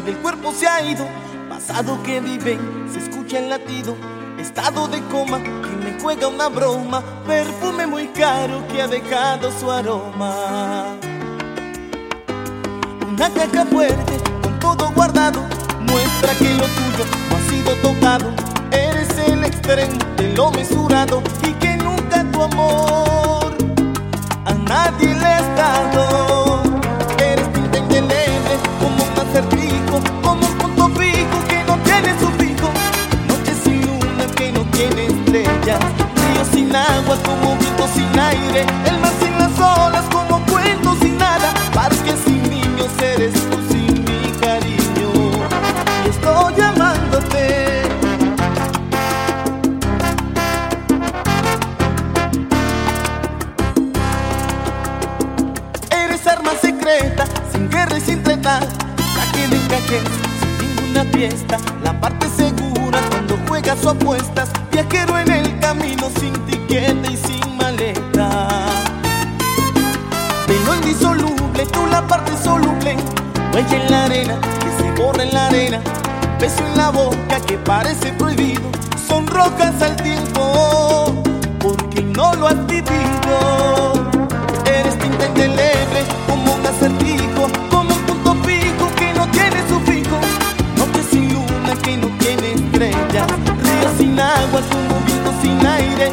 Del cuerpo se ha ido. Pasado que vive, se escucha el latido. Estado de coma que me juega una broma. Perfume muy caro que ha dejado su aroma. Una caja fuerte con todo guardado. Muestra que lo tuyo no ha sido tocado. Eres el extremo de lo mesurado. Y que nunca tu amor a nadie le has dado. Estrellas, río sin agua como viento sin aire, el mar sin las olas como cuento sin nada, parque sin niños eres tú sin mi cariño. Y estoy llamándote. Eres arma secreta, sin guerra y sin treta. Saque de sin ninguna fiesta. La parte segura cuando juegas o apuestas. Viajero en el camino, sin tiquete y sin maleta. Velo indisoluble, tú la parte soluble. Huella en la arena, que se borra en la arena. Beso en la boca que parece prohibido. Sonrojas al tiempo, porque no lo has vivido. Eres tinta indeleble, como un acertijo, como un punto fijo que no tiene su fijo. Noche sin luna que no tiene estrellas, sin agua como viento sin aire,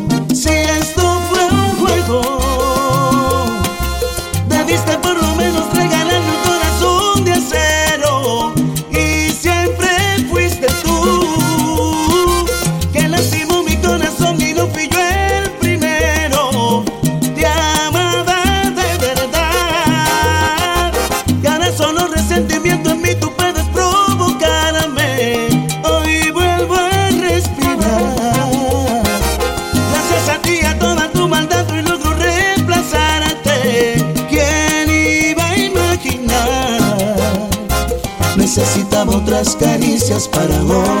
Otras caricias para olvidarte.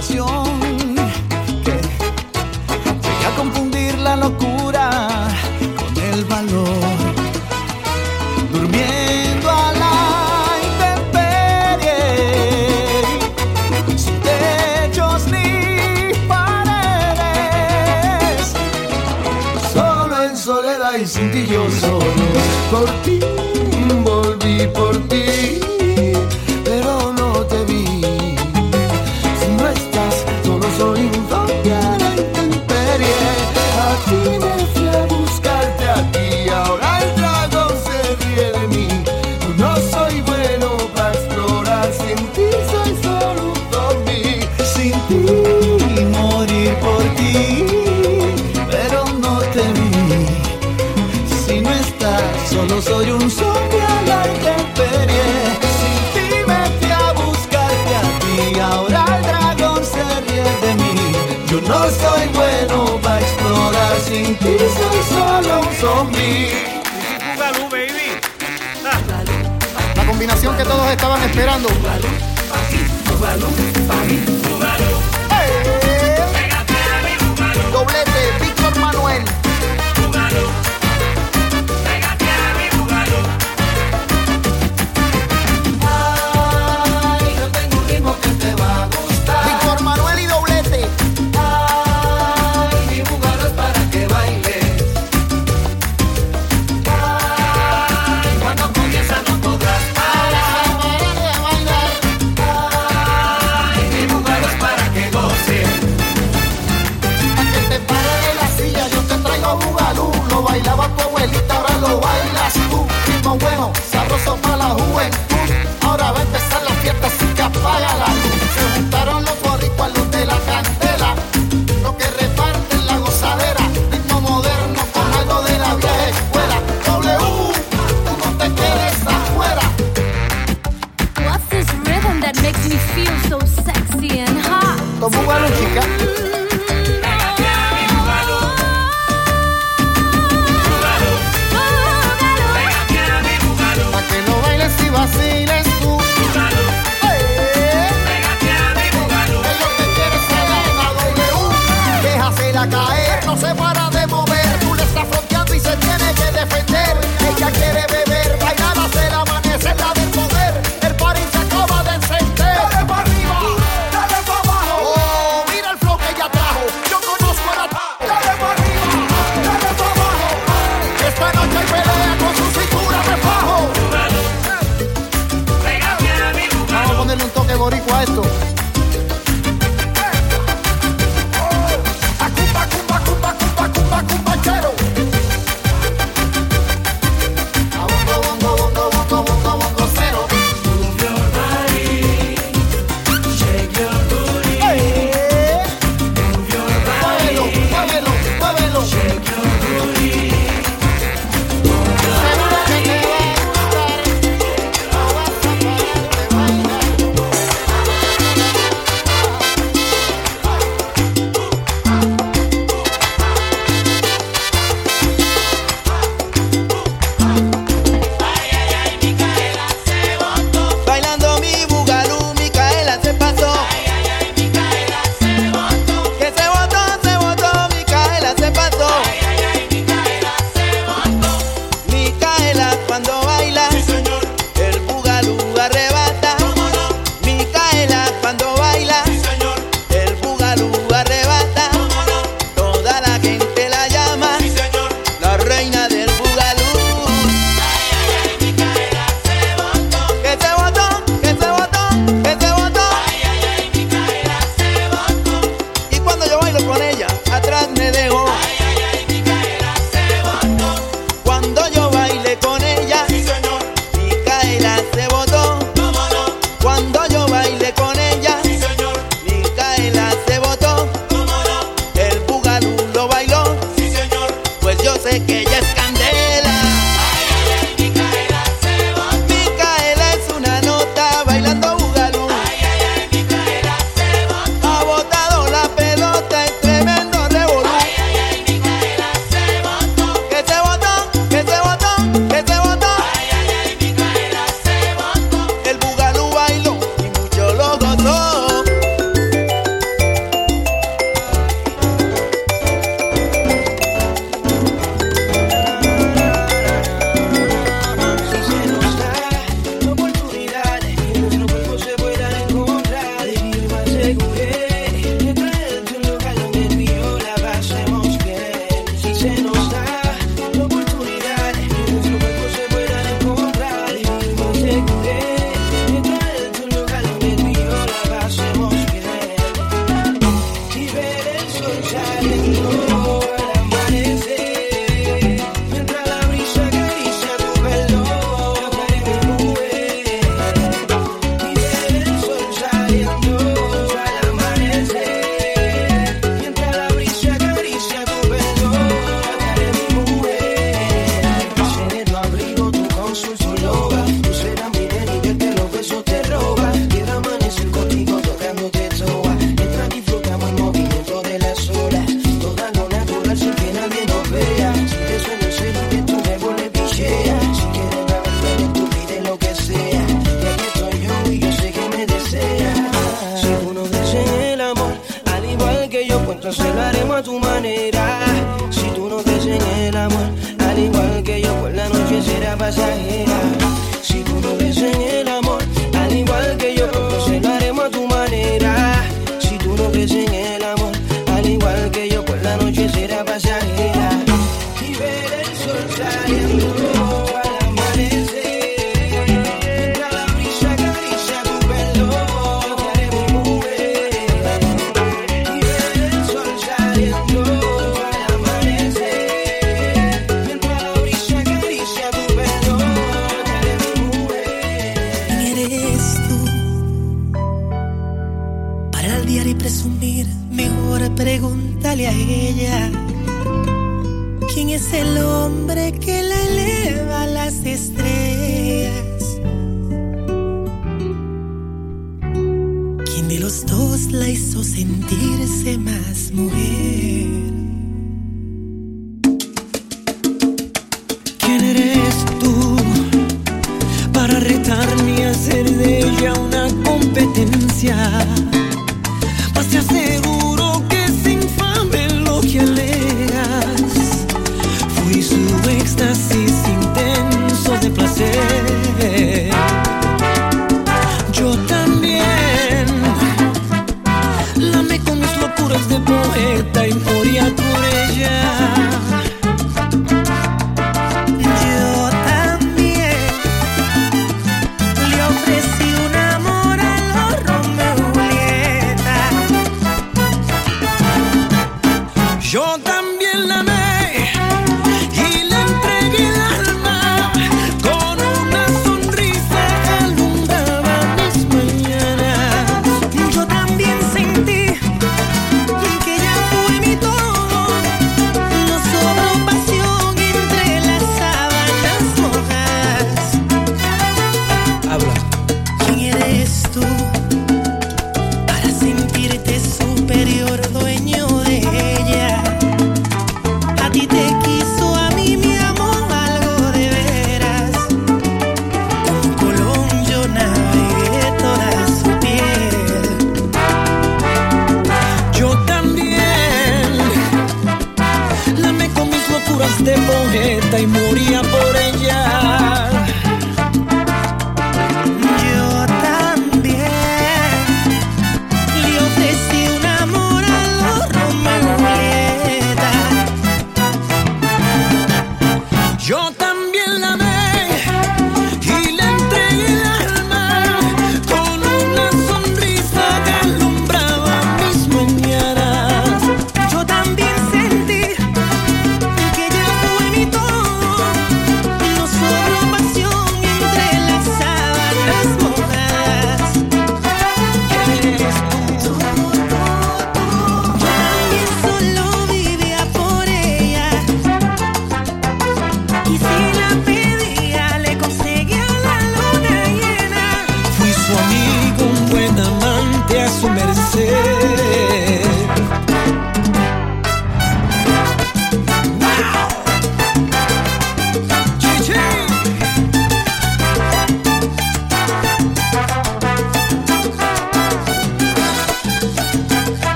tentación. y soy solo un zombie. Bugalú, baby. La combinación que todos estaban esperando. Bugalú, pa' mí,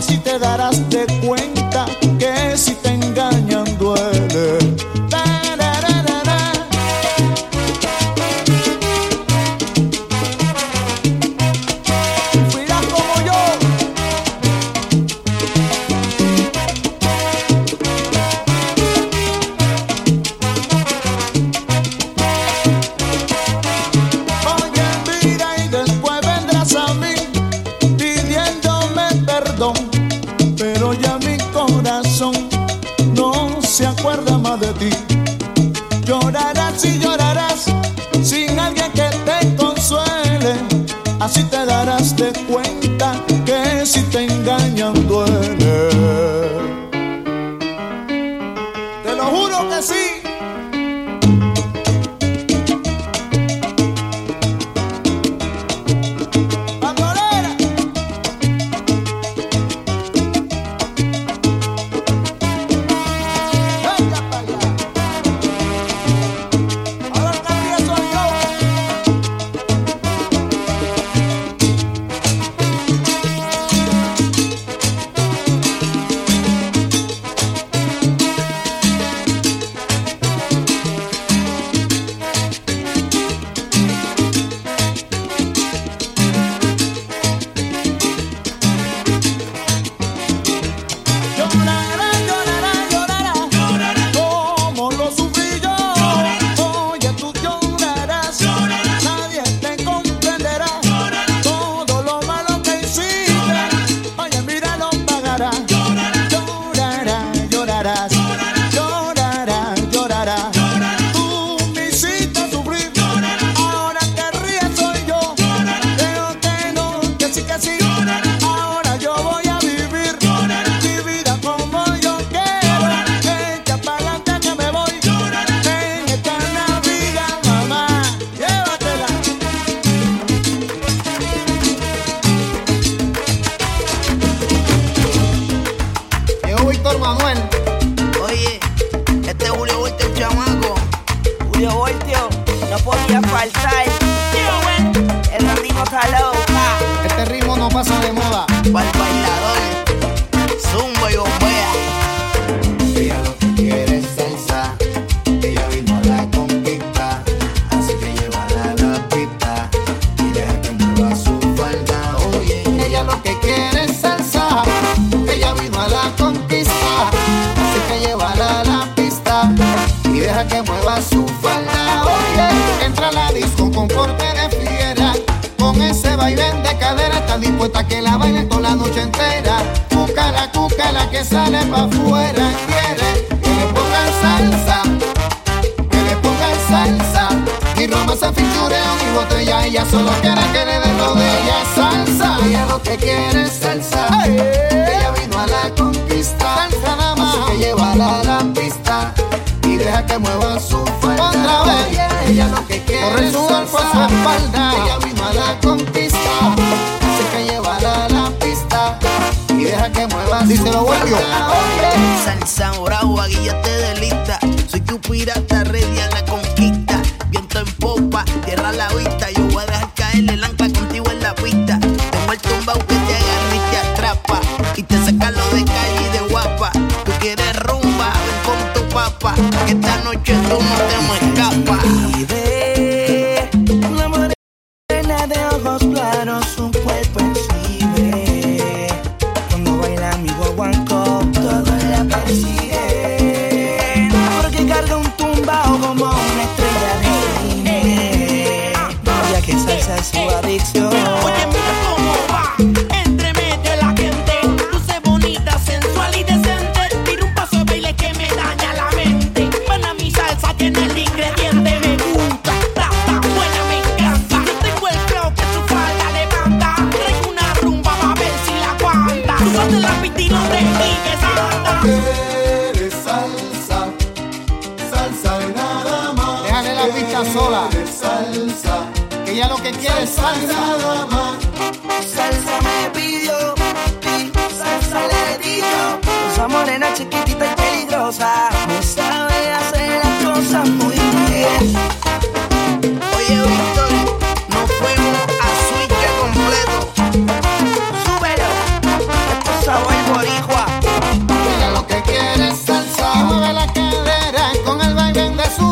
Así te darás de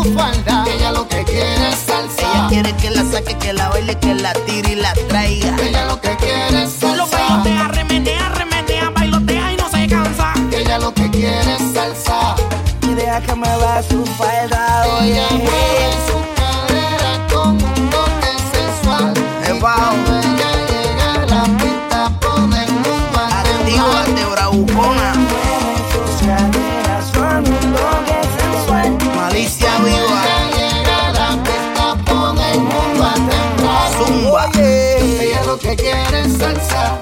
Ella lo que quiere es salsa. Ella quiere que la saque, que la baile, que la tire y la traiga. Ella lo que quiere es salsa. Lo bailotea, remenea, remenea, bailotea y no se cansa. Ella lo que quiere es salsa. Y deja que me va su falda. quieren salsa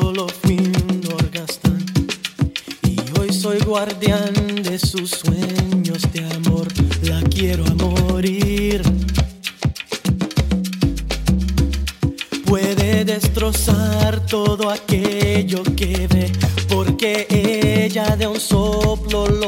solo fui un y hoy soy guardián de sus sueños de amor. La quiero a morir. Puede destrozar todo aquello que ve, porque ella de un soplo lo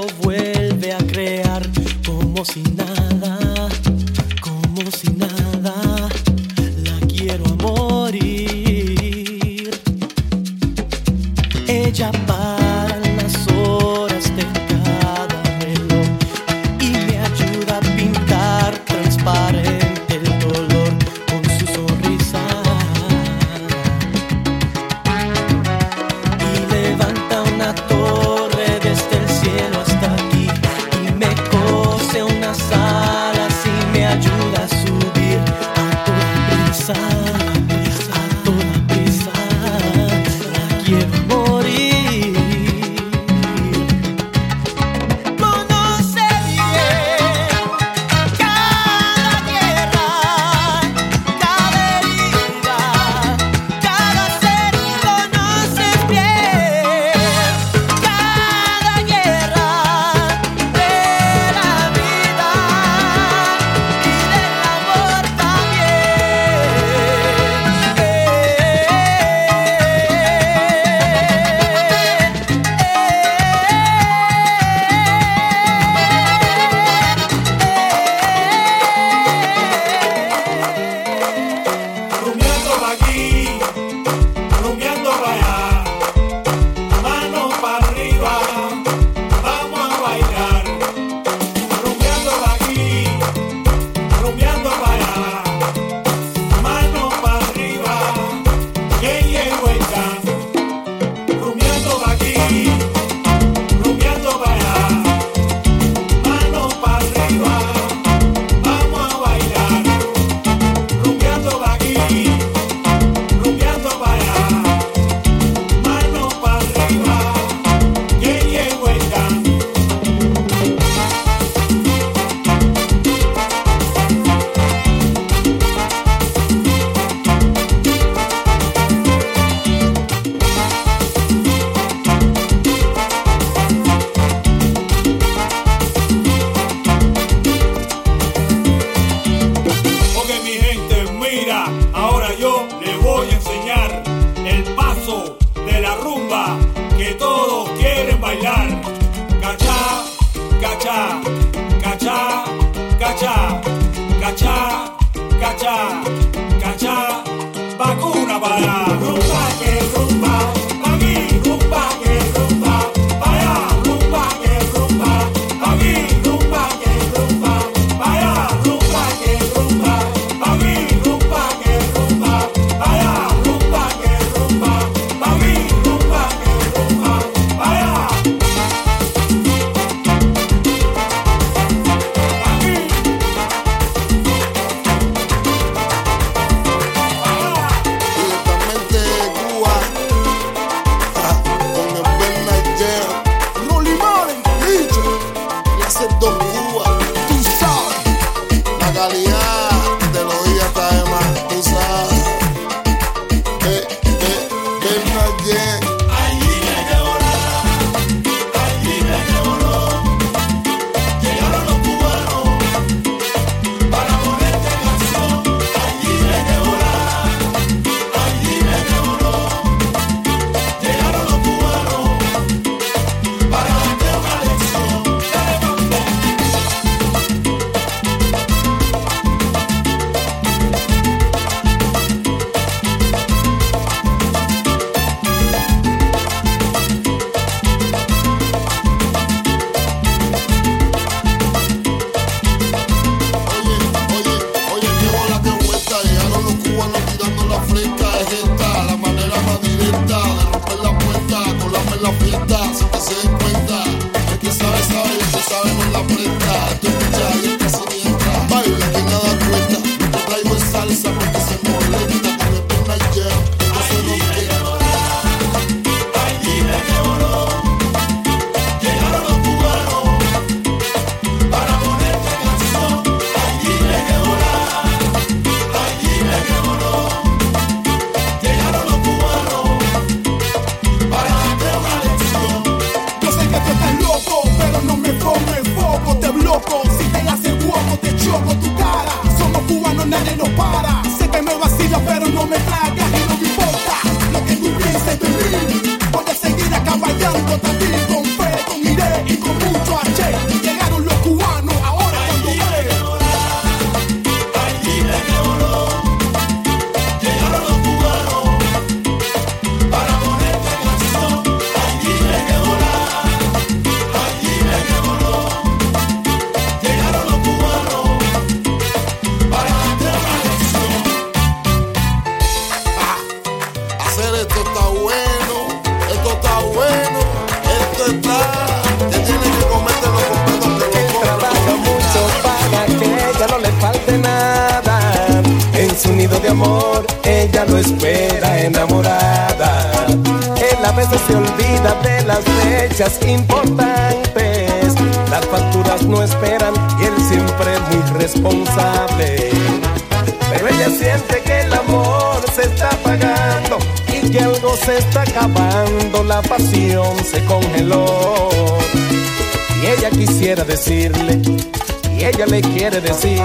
decir,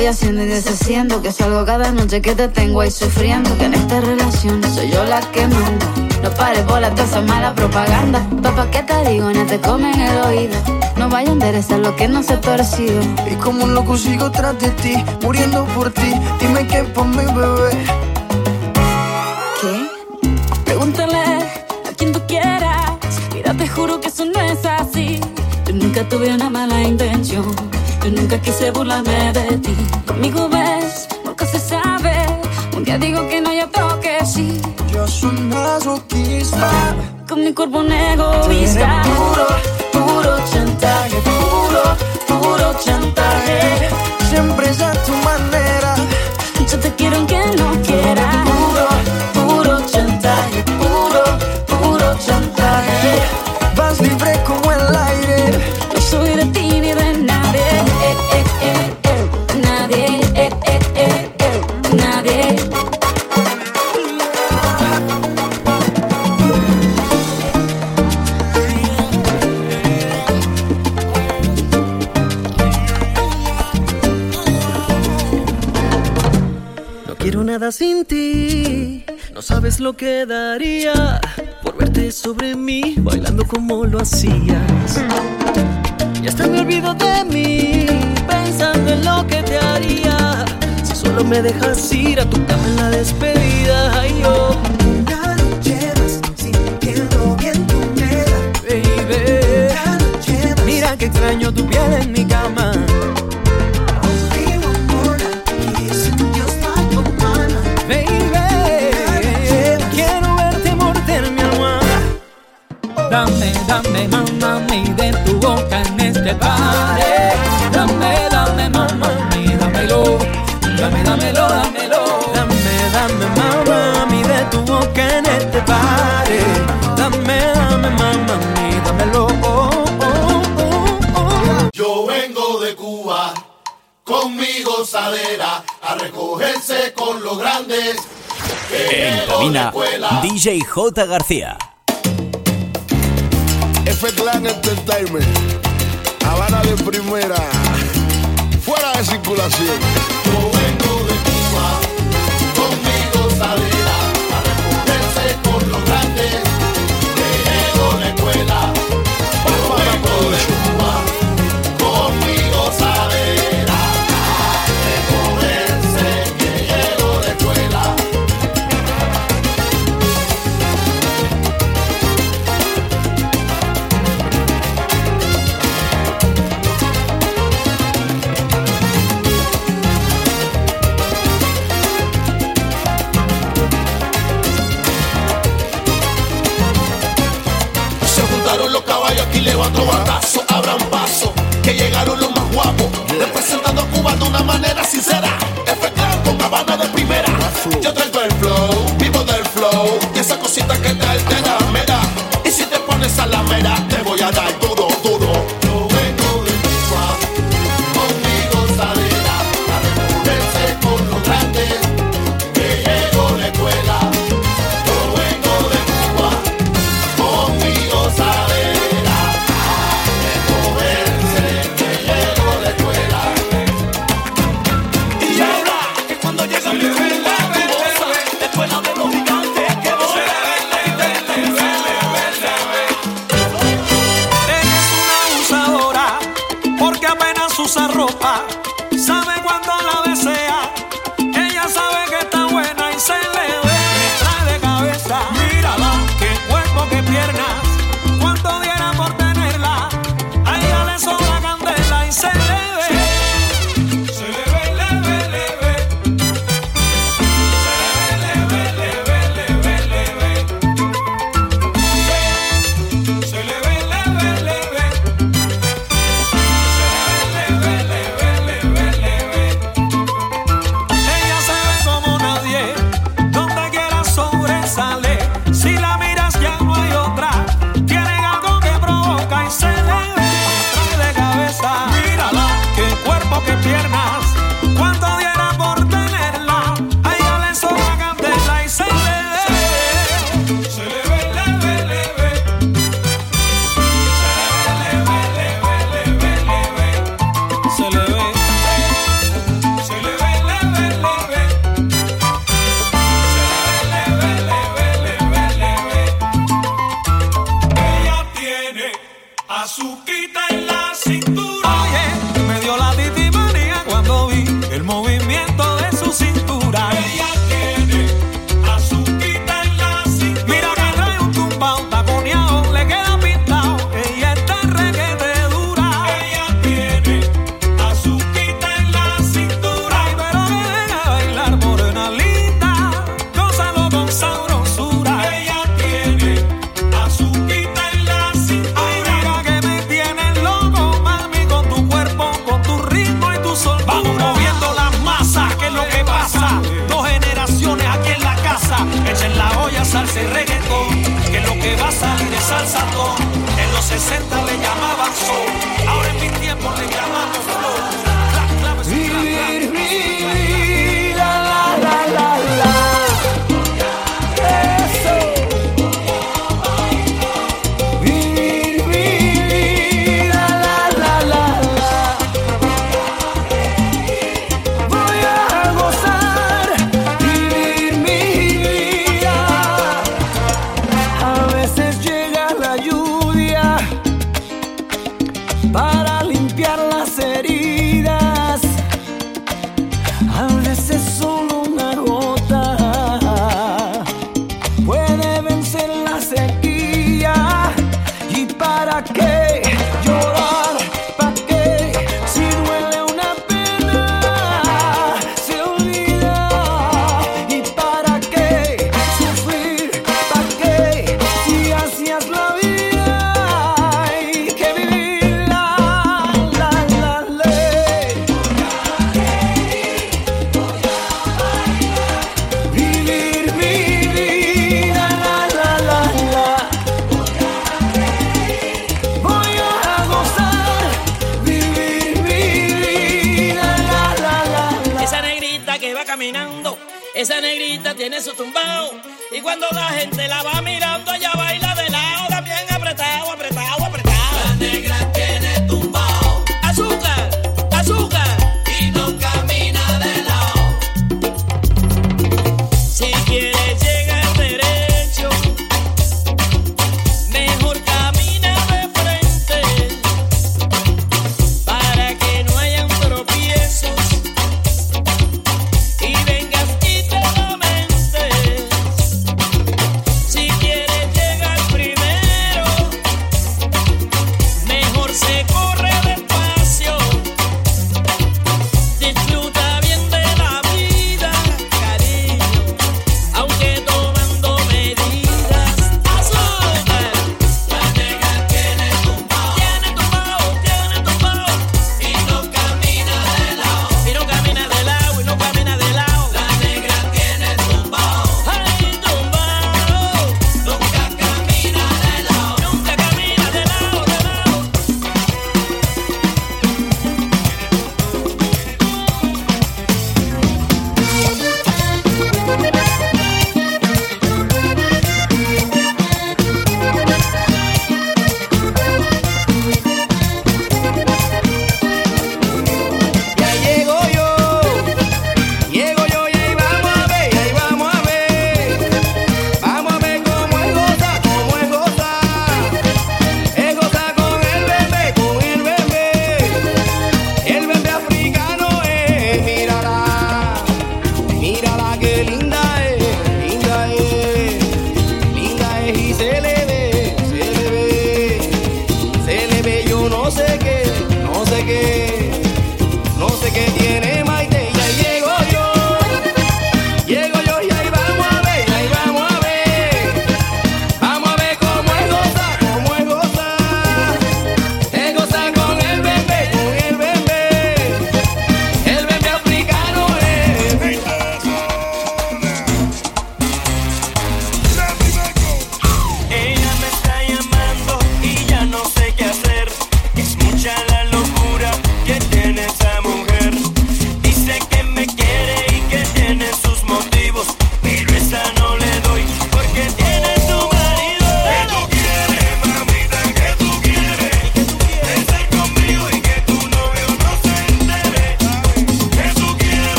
voy haciendo y deshaciendo Que salgo cada noche que te tengo ahí sufriendo Que en esta relación soy yo la que manda No pares bolas de esa mala propaganda. Papá, ¿qué te digo? No te comen el oído. No vaya a enderezar lo que no se ha torcido. Y como un loco sigo tras de ti Muriendo por ti. Dime que por mi bebé. nunca quise burlarme de ti. Conmigo ves, nunca se sabe. Un día digo que no, yo creo que sí. Yo soy masoquista. Con mi cuerpo un egoísta. Puro, puro chantaje, puro, puro chantaje. lo que daría por verte sobre mí bailando como lo hacías. Y hasta me olvido de mí pensando en lo que te haría si solo me dejas ir a tu cama cabina DJ J. García. F Clan Entertainment, Habana de primera, fuera de circulación. Yo vengo de Cuba, conmigo sale.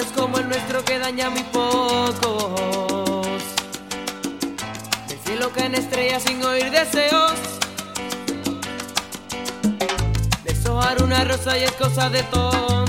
amores como el nuestro que dañan muy pocos. Del cielo en estrellas sin oír deseos. Deshojar una rosa y es cosa de todo.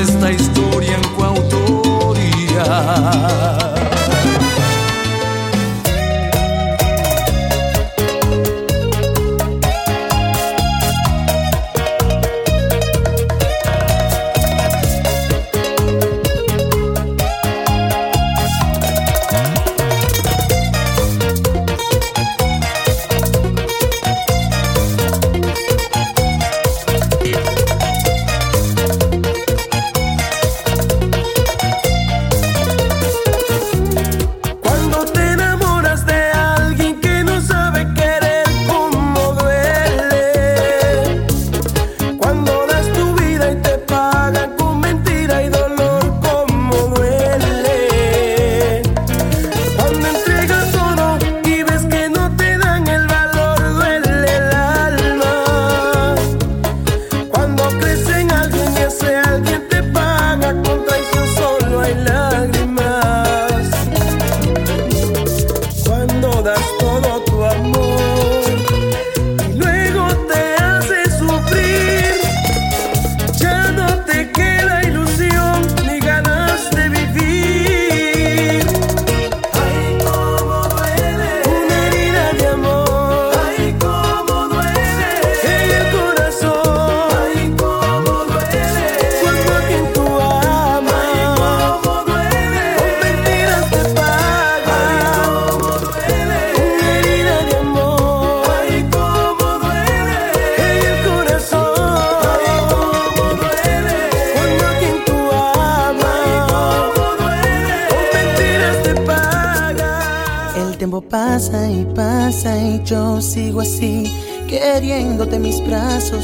Esta historia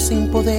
sin poderte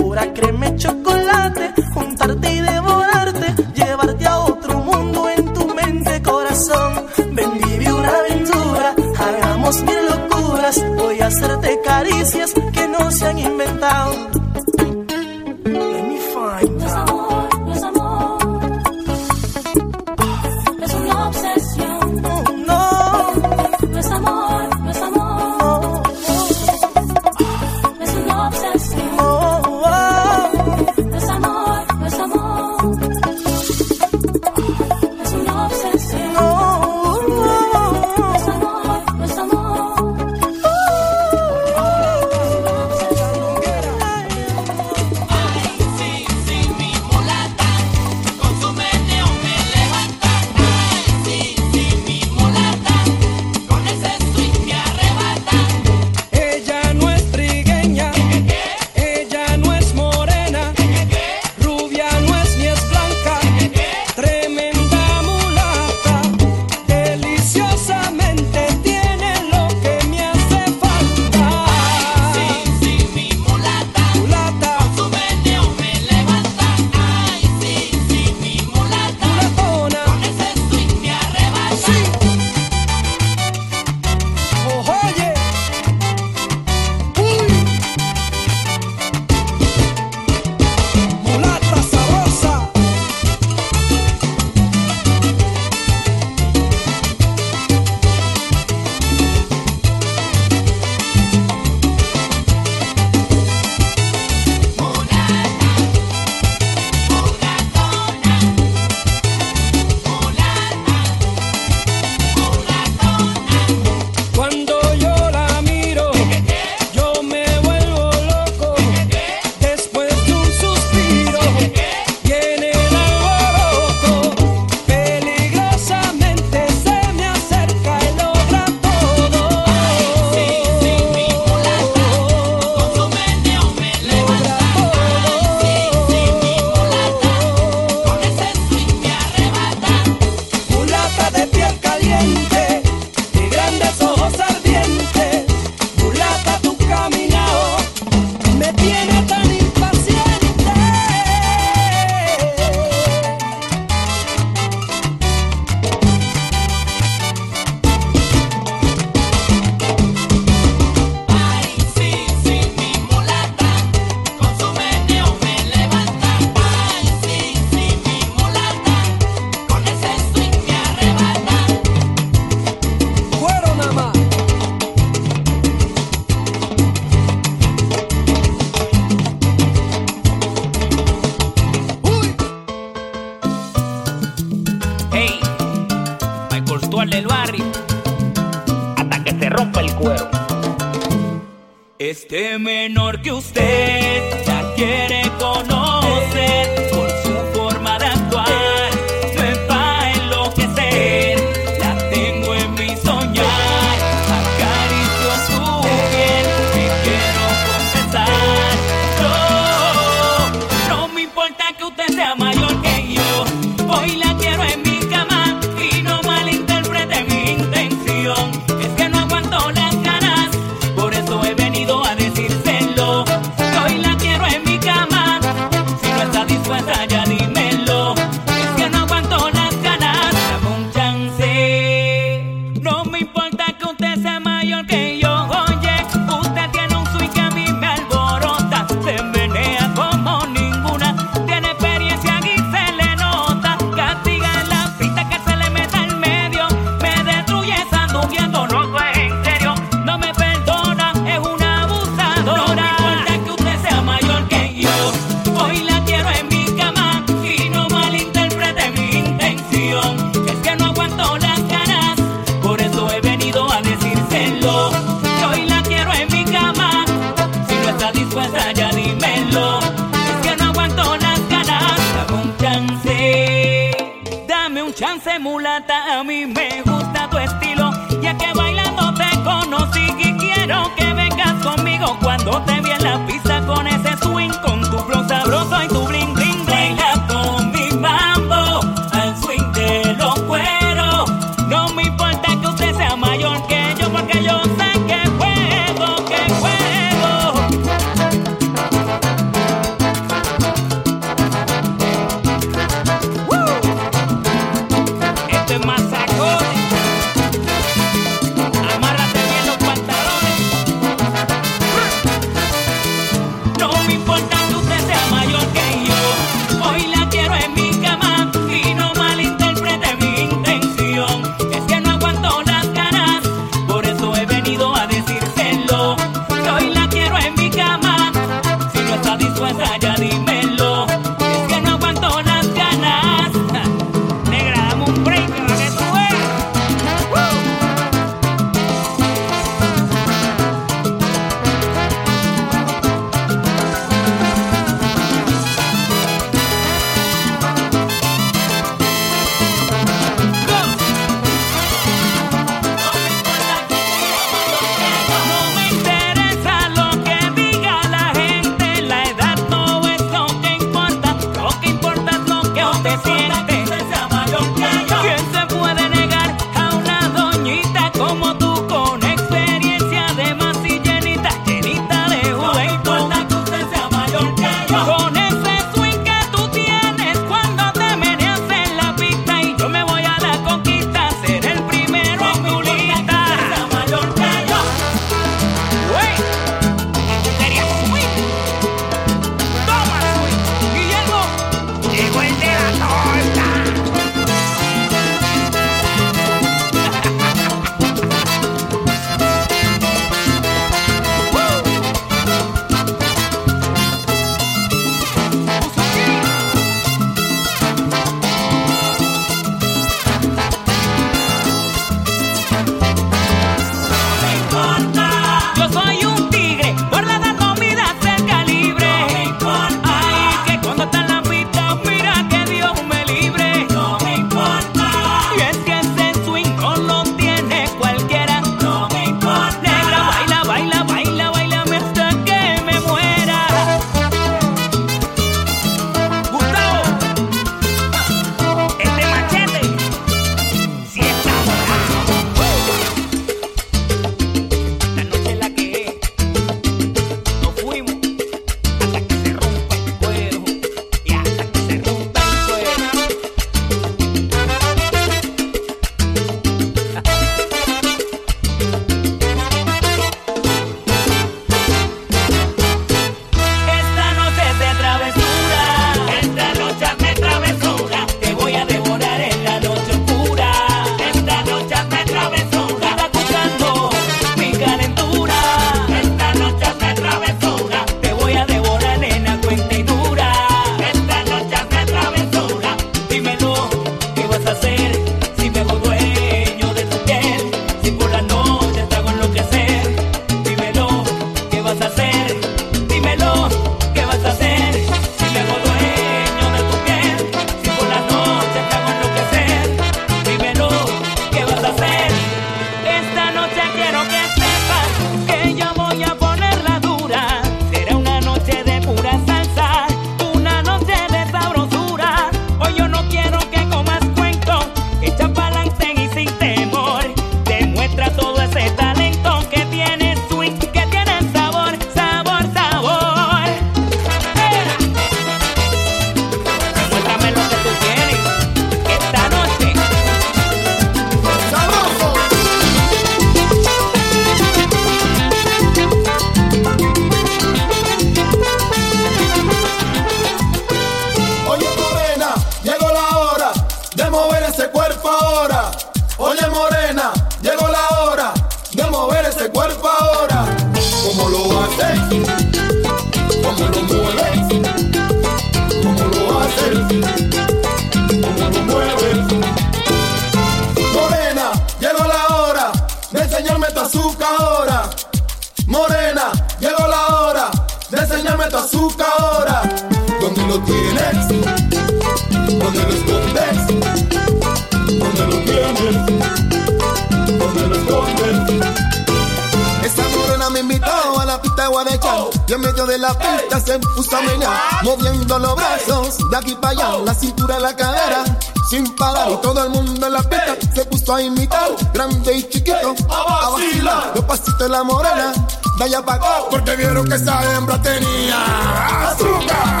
de allá porque vieron que esa hembra tenía azúcar,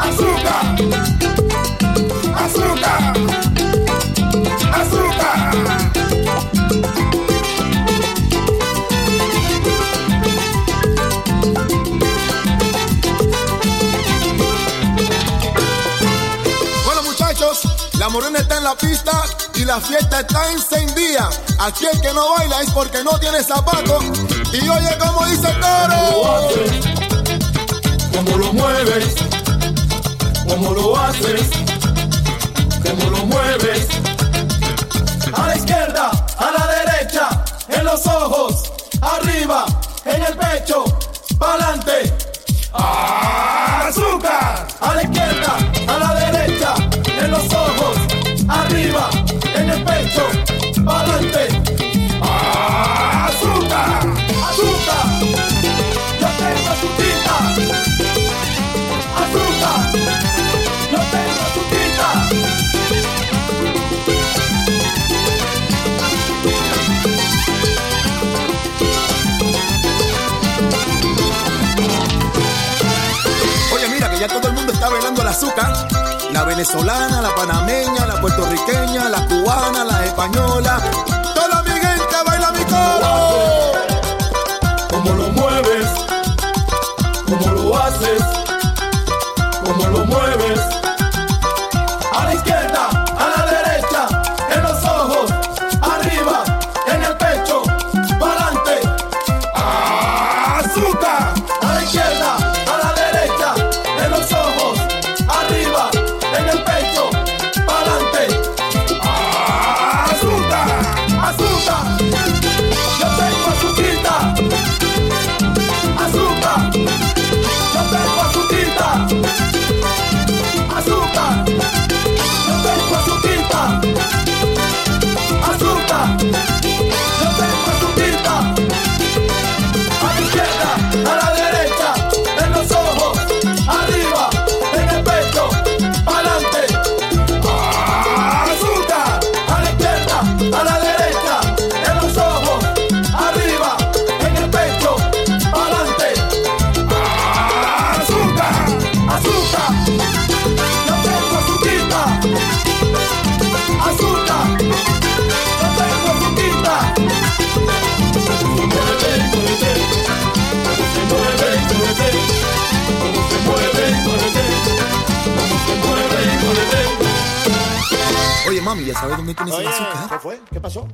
azúcar, azúcar, azúcar. Bueno muchachos, la morena está en la pista y la fiesta está encendida. Aquí el que no baila es porque no tiene zapatos. Y oye cómo dice el coro. Cómo lo mueves, cómo lo haces, cómo lo mueves. A la izquierda, a la derecha, en los ojos, arriba, en el pecho, pa'lante. Ah, ¡Azúcar! A la izquierda, a la derecha, en los ojos, arriba, en el pecho, pa'lante. Ya todo el mundo está velando el azúcar. La venezolana, la panameña, la puertorriqueña, la cubana, la española. Toda mi gente baila mi coro. Como lo mueves, como lo haces, como lo mueves. ¿Qué pasó?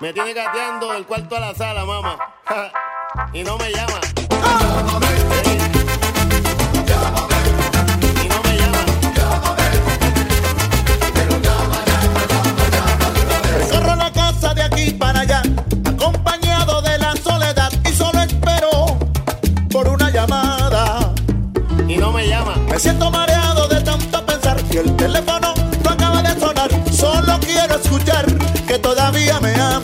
Me tiene gateando del cuarto a la sala, mamá. y no me llama. me ama.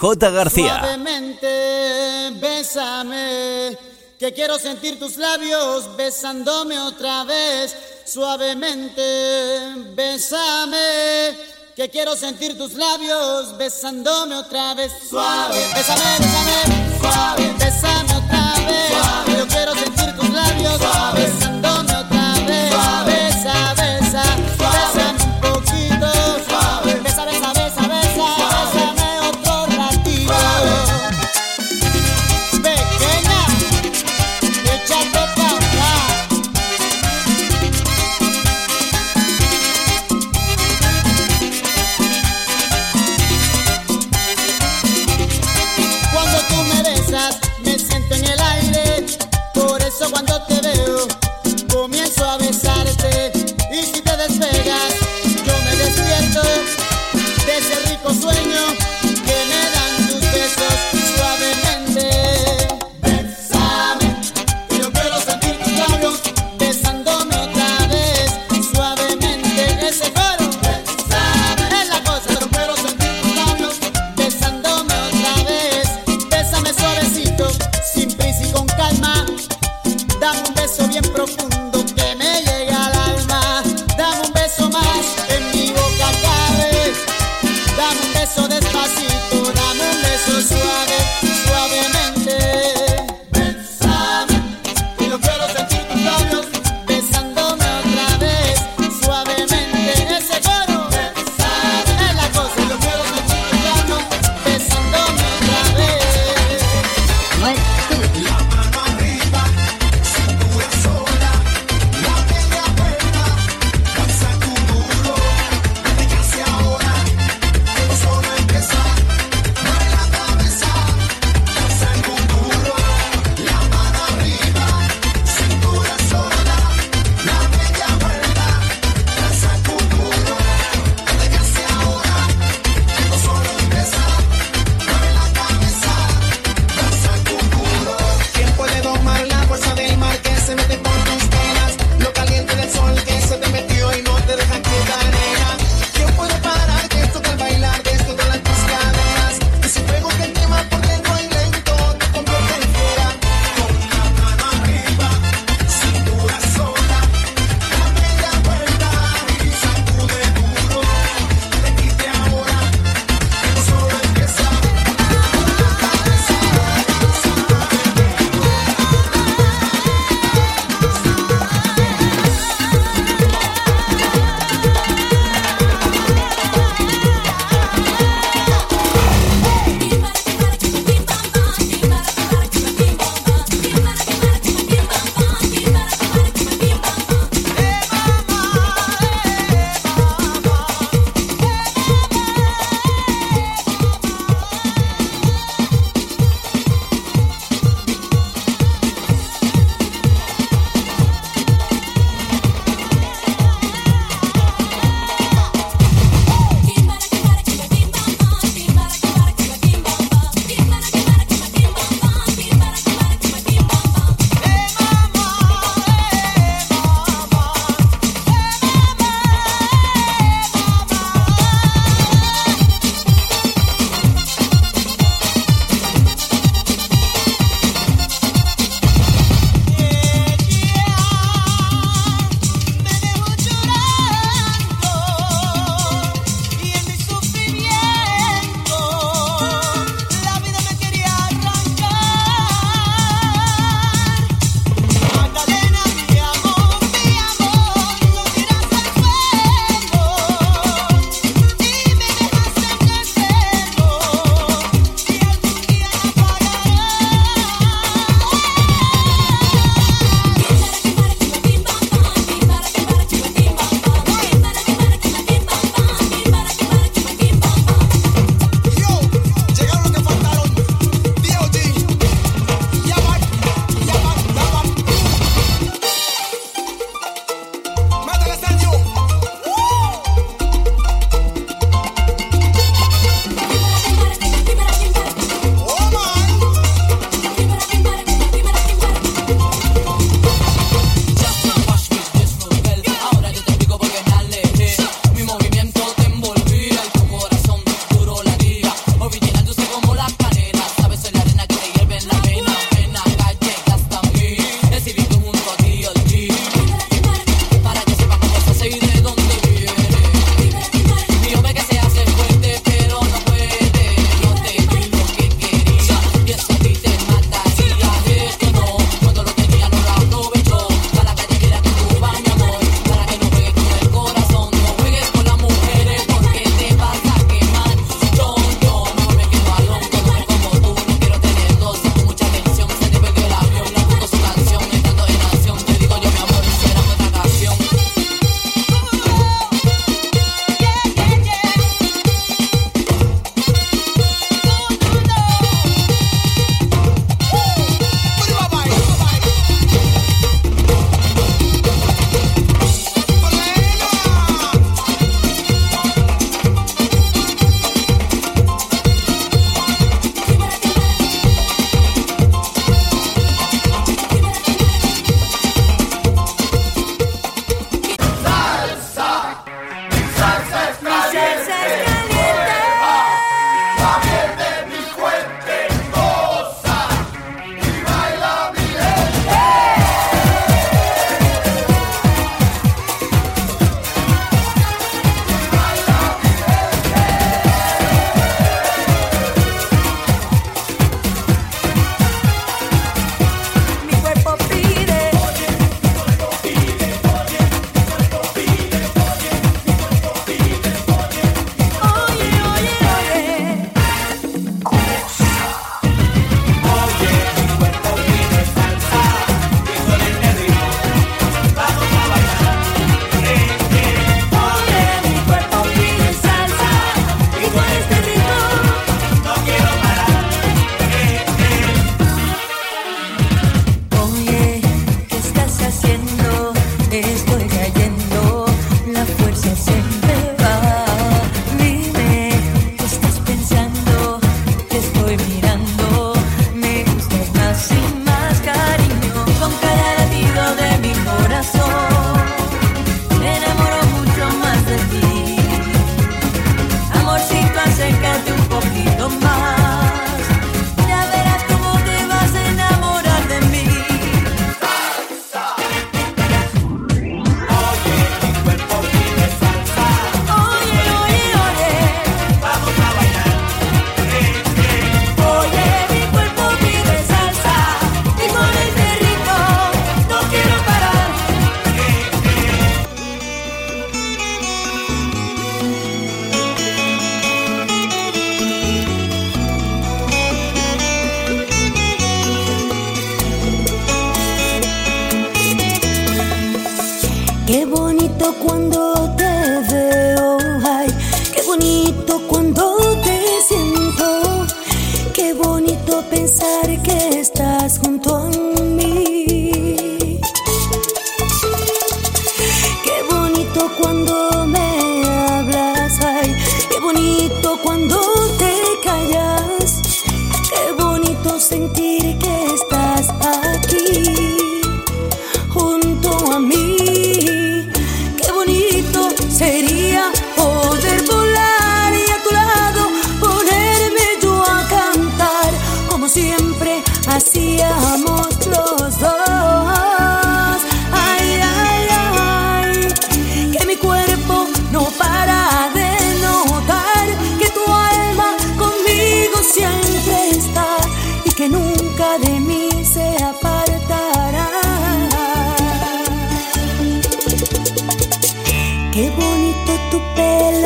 J. García. Suavemente bésame, que quiero sentir tus labios besándome otra vez. Suavemente, bésame, que quiero sentir tus labios besándome otra vez. Suave, bésame, bésame.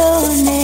your name.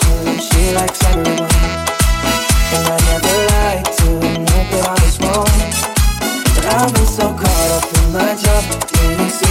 she likes everyone. And I never like to that I was wrong. But I've been so caught up in my job see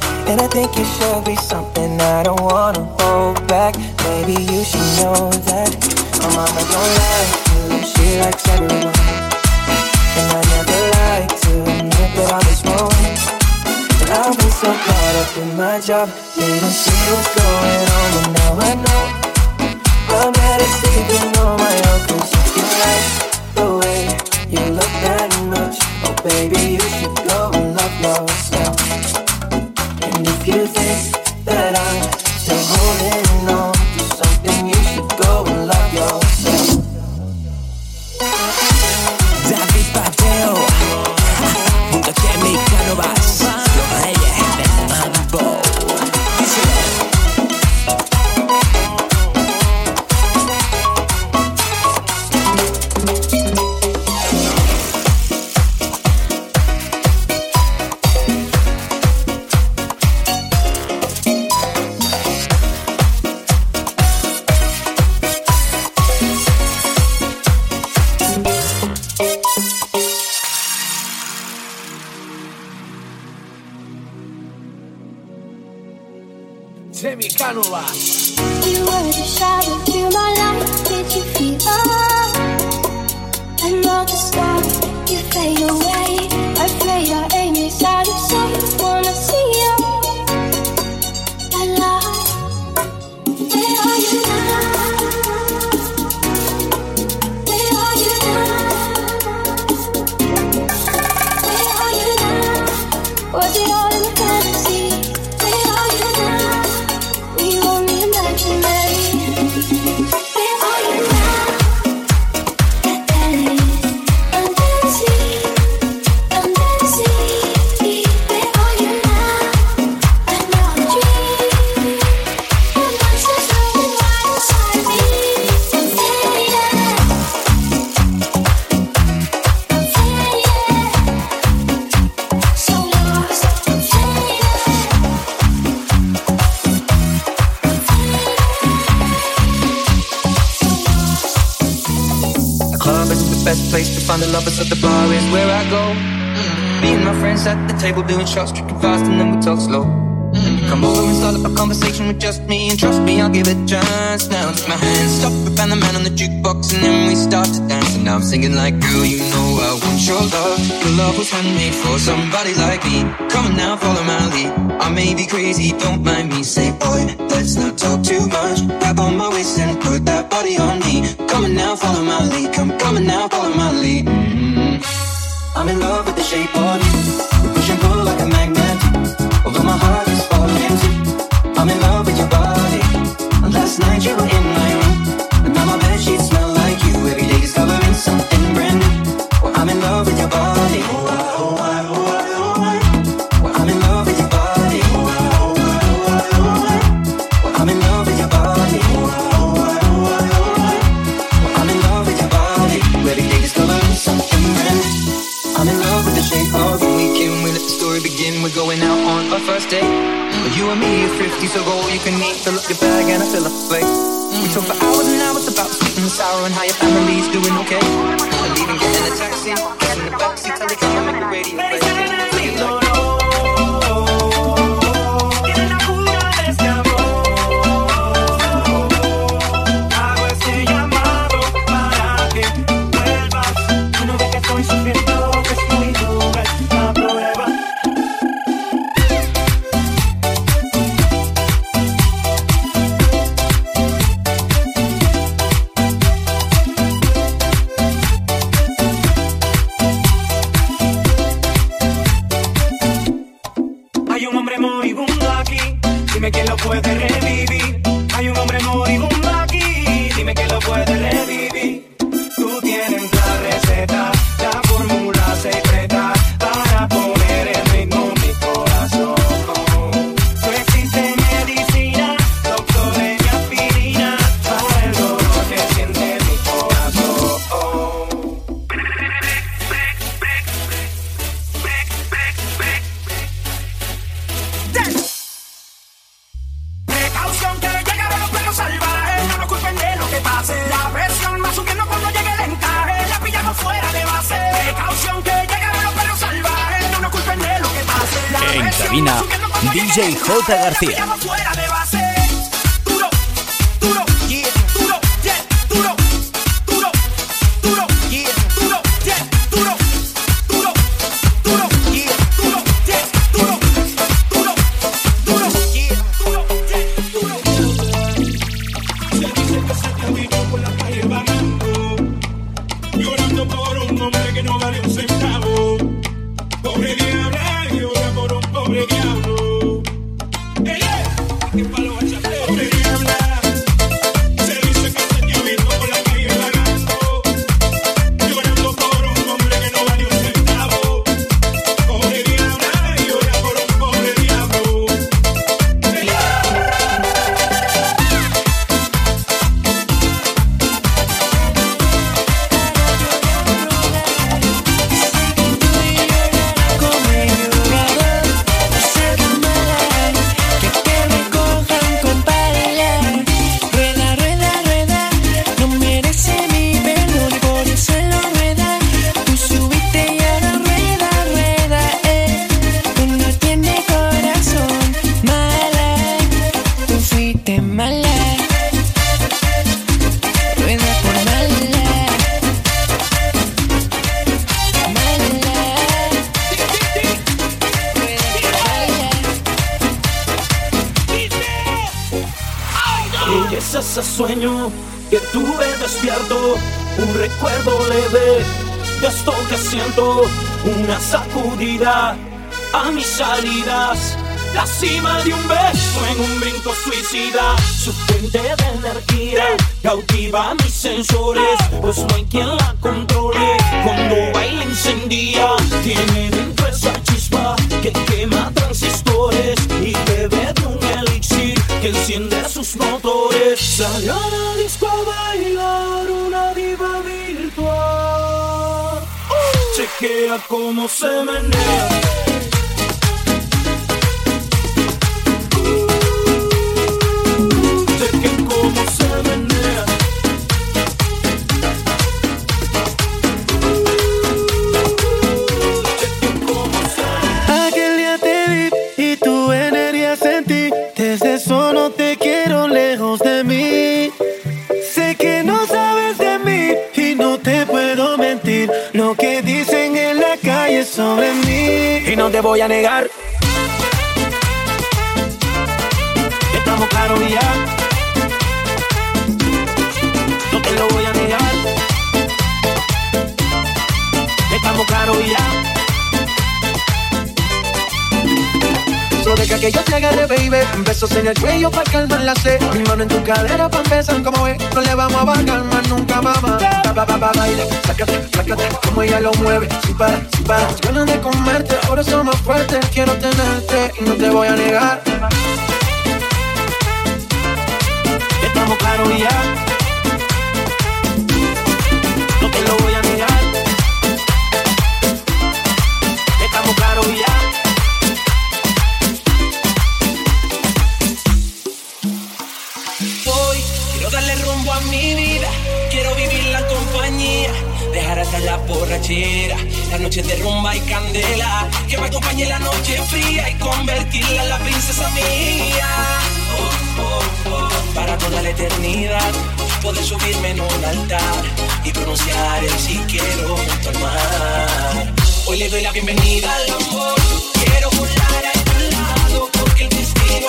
And I think it should be something I don't wanna hold back. Maybe you should know that my mama don't like you, she likes everyone. And I never like to admit that I was wrong. I've been so caught up in my job, didn't see what's going on, but now I know. I'm better sleeping on my own, cause you like the way you look that much, oh baby, you should go and love yourself. And if you think that I'm still holding on find the lovers, so the bar is where I go. Me and my friends at the table doing shots, tripping fast, and then we talk slow. Come over and start up a conversation with just me, and trust me, I'll give it a chance. Now take my hand, stop and found the man on the jukebox, and then we start to dance. And now I'm singing like, girl, you know I want your love. Your love was handmade for somebody like me. Come on now, follow my lead. I may be crazy, don't mind me. Say, boy, let's not talk too much. Grab on my waist and put that body on me. Come on now, follow my lead. Come, coming now, follow my lead. Mm-hmm. I'm in love with the shape of you. Push and pull like a magnet. Although my heart I'm in love with your body. Last night you were in piece of gold you can eat. Fill up your bag and I fill up the plate. We talk for hours and hours about sweet and sour and how your family's doing okay. And leaving, getting a taxi, kissing the backseat, tell the on the radio. Play. García. que dicen en la calle sobre mí. Y no te voy a negar. Estamos claros ya. No te lo voy a negar. Estamos claros ya. So deja que yo te agarre, baby. Besos en el cuello para calmar la sed. Mi mano en tu cadera para empezar como es. No le vamos a bajar más nunca, mamá. Ba, ba, ba, ba, baila, sácate, sácate. Como ella lo mueve, sin parar, sin parar. Ganas de comerte, ahora somos fuertes. Quiero tenerte y no te voy a negar. Estamos claros ya. Borrachera, la noche de rumba y candela, que me acompañe la noche fría y convertirla en la princesa mía. Oh, oh, oh, para toda la eternidad, poder subirme en un altar y pronunciar el si quiero junto al mar. Hoy le doy la bienvenida al amor, quiero volar a tu lado porque el destino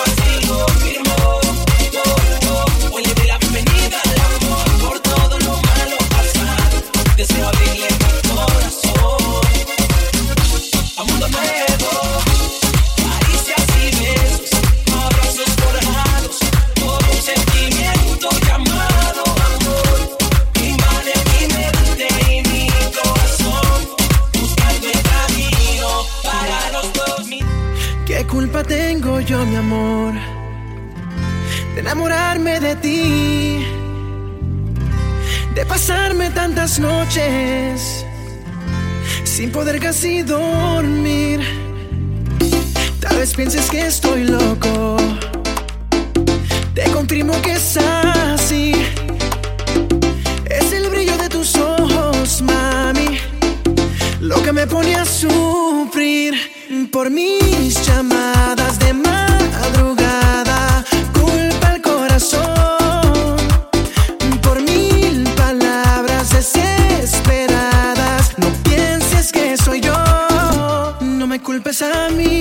tantas noches sin poder casi dormir. Tal vez pienses que estoy loco. Te confirmo que es así. Es el brillo de tus ojos, mami. Lo que me pone a sufrir por mis llamadas culpes a mí.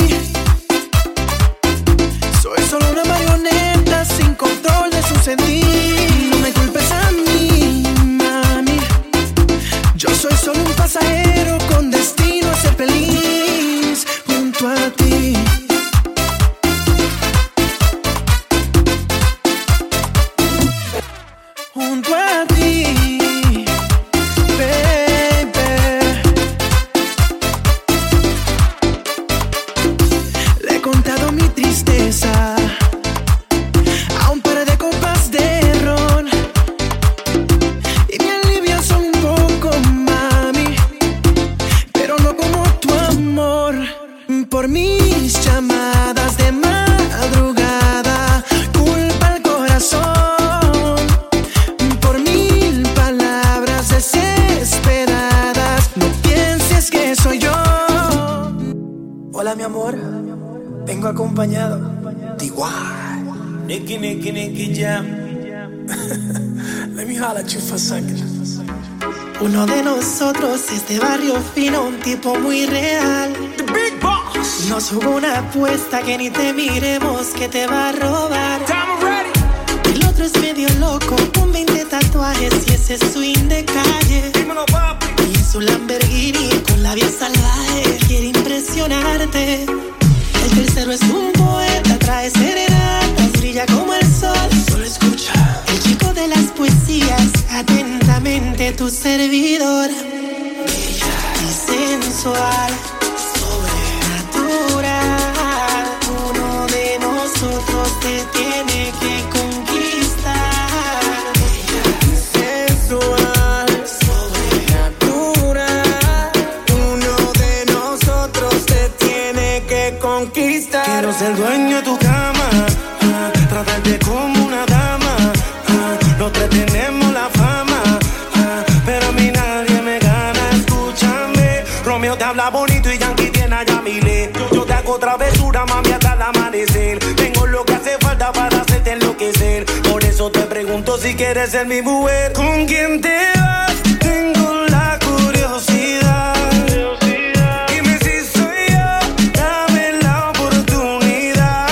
Soy solo una marioneta sin control de su sentir. Que ni te miremos que te va quieres ser mi mujer? ¿Con quién te vas? Tengo la curiosidad. Dime si soy yo, dame la oportunidad.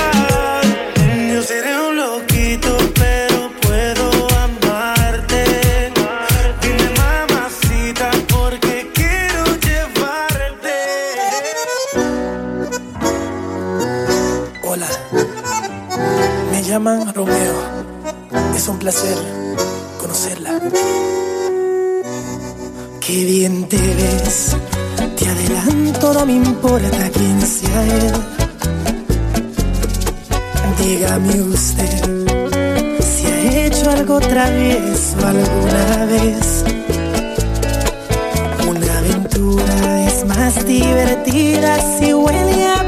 Yo seré un loquito, pero puedo amarte. Dime mamacita, porque quiero llevarte. Hola, me llaman Romeo un placer conocerla. Qué bien te ves. Te adelanto, no me importa quién sea él. Dígame usted si ha hecho algo otra vez o alguna vez. Una aventura es más divertida si huele a.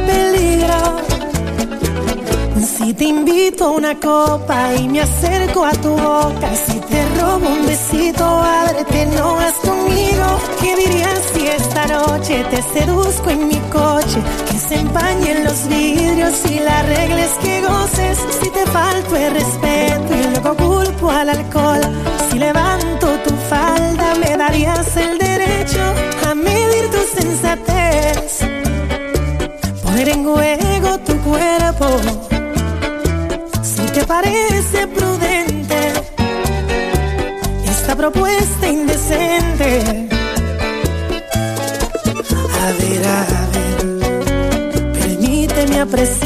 Si te invito a una copa y me acerco a tu boca, si te robo un besito, ábrete, no vas conmigo. ¿Qué dirías si esta noche te seduzco en mi coche? Que se empañen los vidrios y la regla es que goces. Si te falto el respeto y luego culpo al alcohol, si levanto tu falda, me darías el derecho a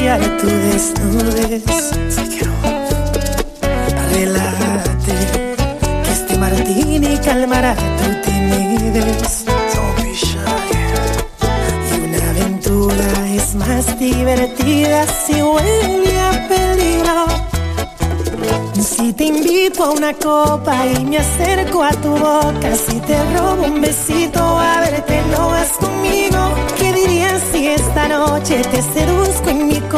apreciar tu desnudez. Si quiero, que este martini calmará tu timidez. Y una aventura es más divertida si huele a peligro. Si te invito a una copa y me acerco a tu boca, si te robo un besito, a verte no vas conmigo. ¿Qué dirías si esta noche te seduzco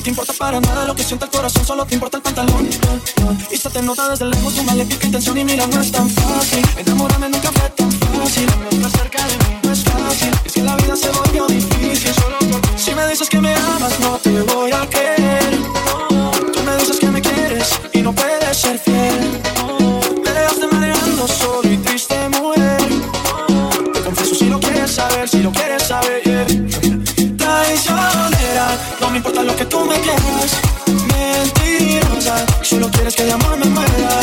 no te importa para nada lo que siente el corazón, solo te importa el pantalón. Y se te nota desde lejos tu maléfica intención y mira, no es tan fácil. Enamorarme nunca fue tan fácil, estar cerca de mí no es fácil. Es que la vida se volvió difícil solo por. Si me dices que me amas, no te voy a quedar. lo que tú me quieres. Mentirosa, solo quieres que de amor me muera.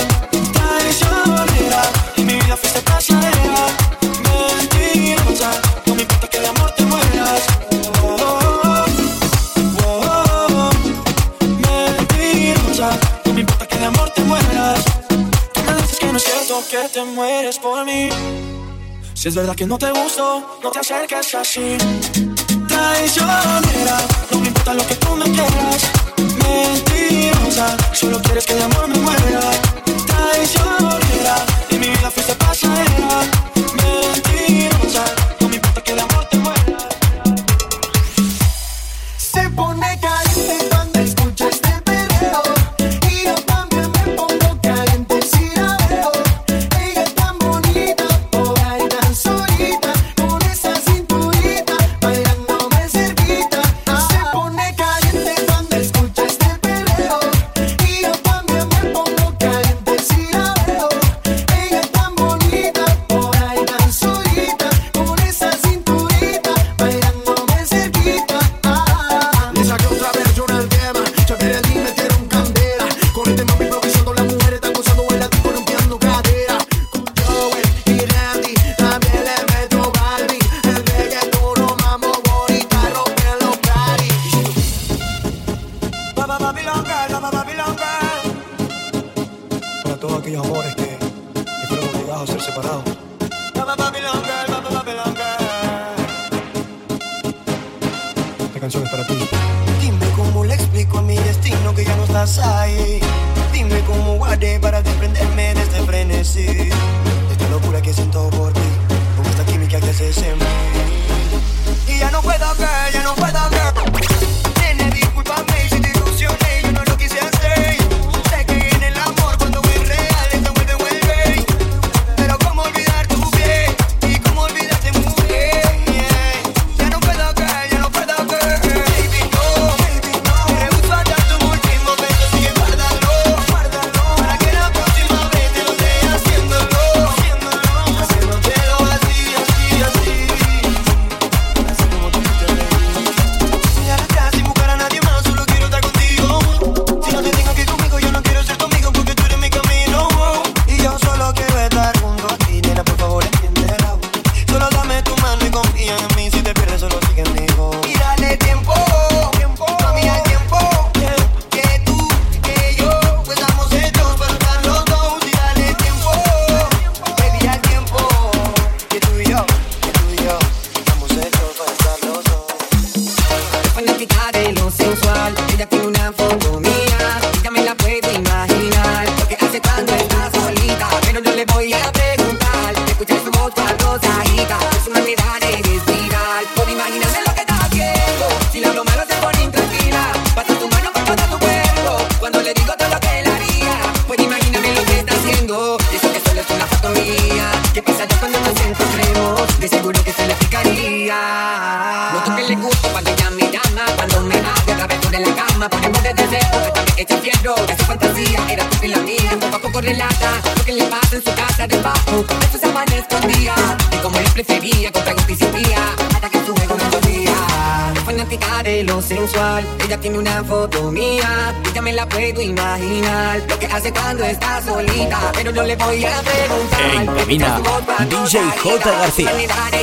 Traicionera, en mi vida fuiste pasadera. Mentirosa, no me importa que de amor te mueras. Oh, oh, oh, Mentirosa, no me importa que de amor te mueras. Tú me dices que no es cierto que te mueres por mí. Si es verdad que no te gusto, no te acerques así traicionera. No me importa lo que tú me quieras. Mentirosa, solo quieres que de amor me muera. J. García.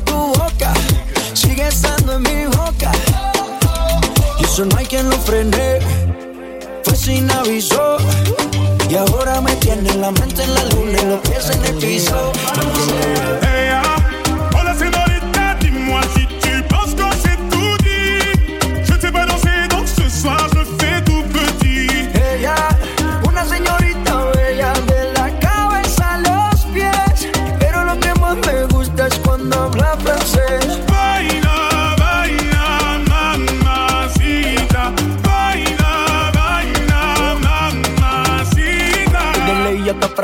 tu boca sigue estando en mi boca. Y eso no hay quien lo frene, fue sin aviso. Y ahora me tiene la mente en la luna y los pies en el piso.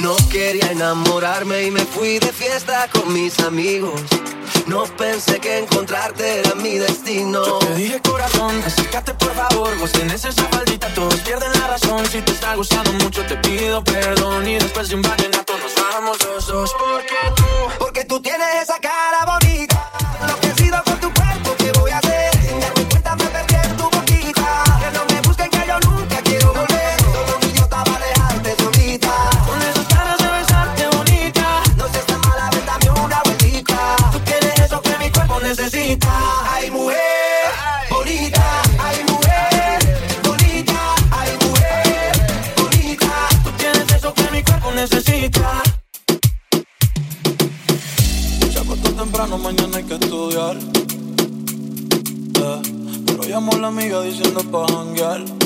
No quería enamorarme y me fui de fiesta con mis amigos. No pensé que encontrarte era mi destino. Te dije corazón, acércate por favor. Vos tenés esa faldita, todos pierden la razón. Si te está gustando mucho, te pido perdón. Y después de un vallenato nos vamos los dos. Porque tú, porque tú tienes esa cara bonita je ne pas en.